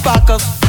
shit, motherfuckers.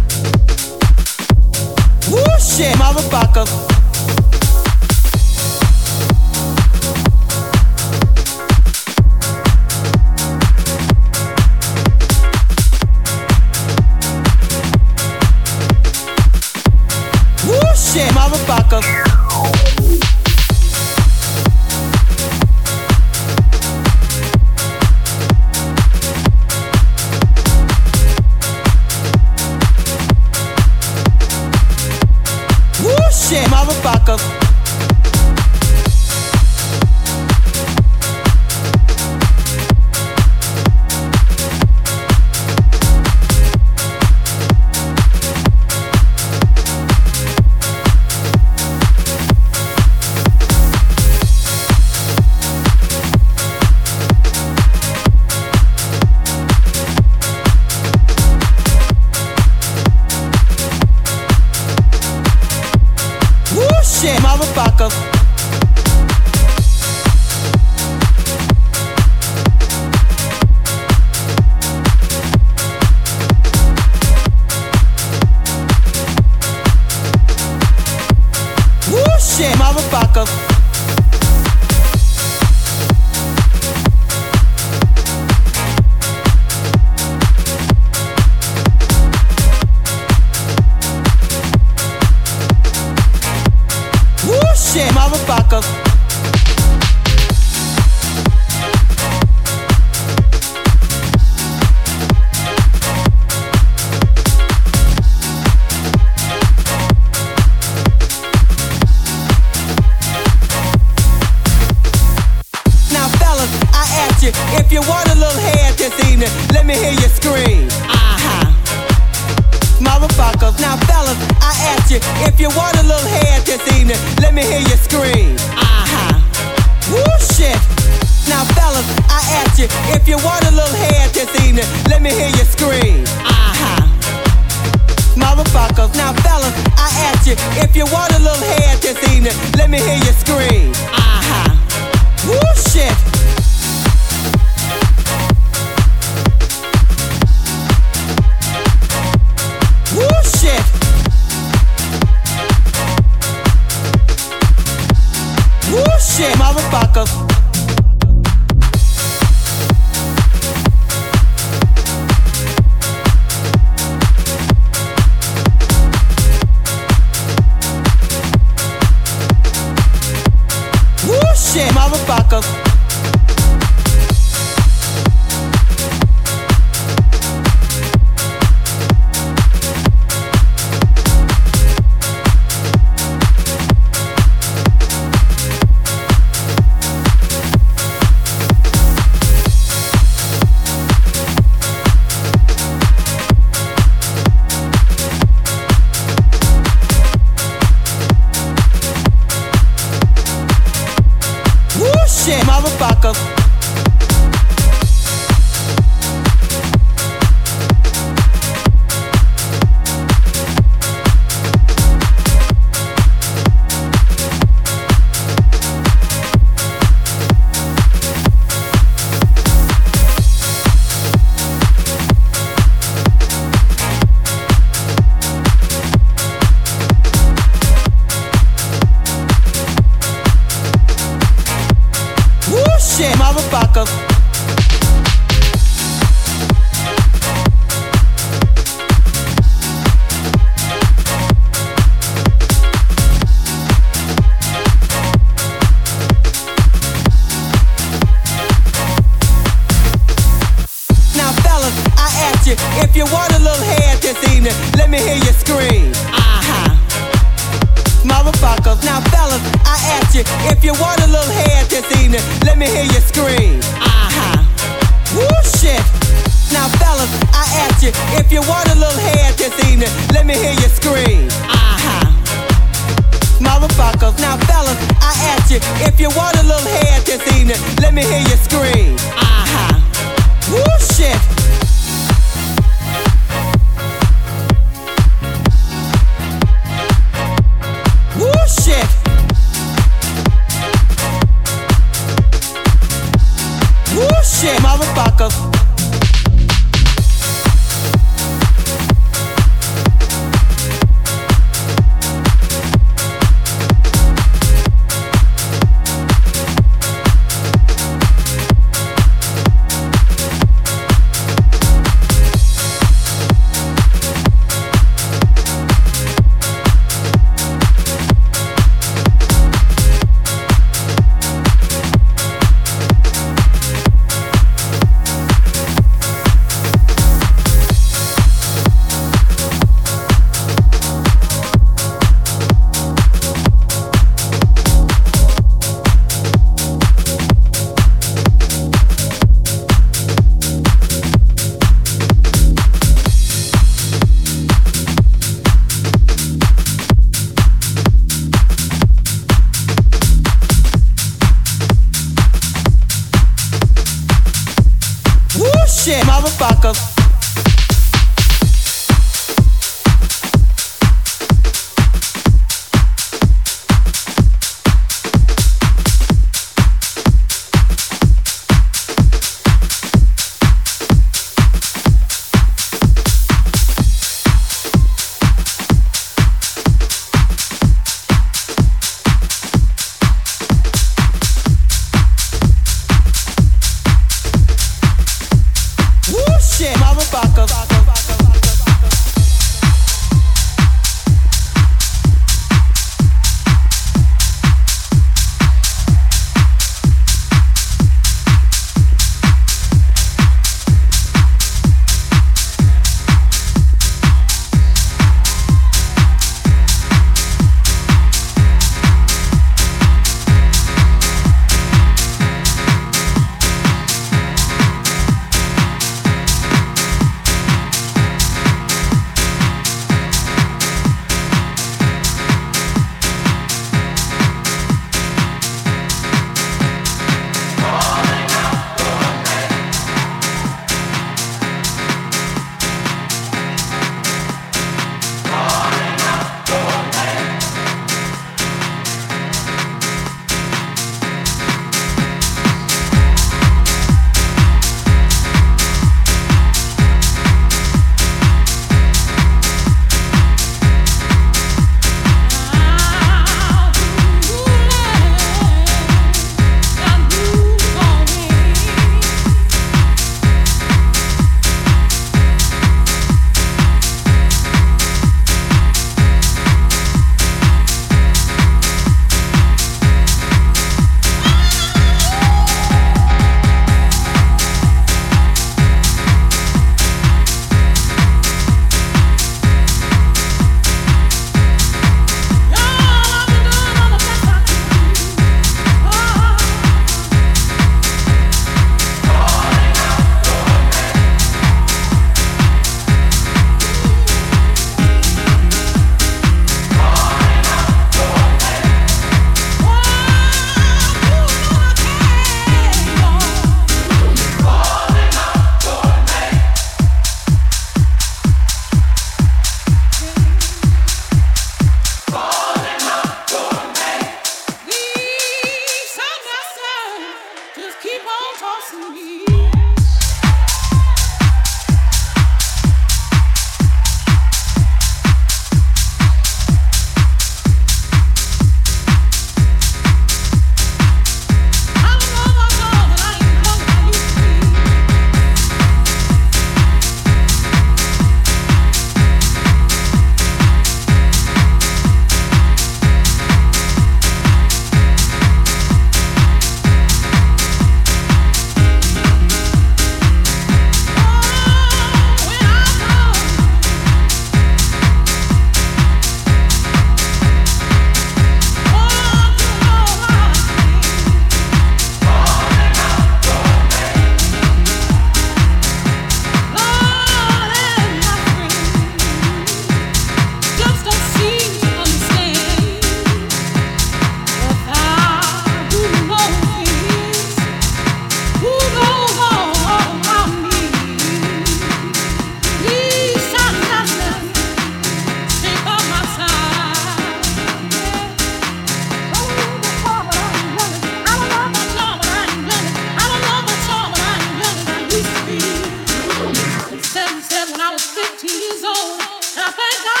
soul. I thank God.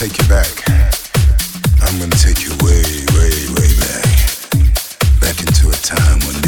take you back. I'm gonna take you way, way, way back. Back into a time when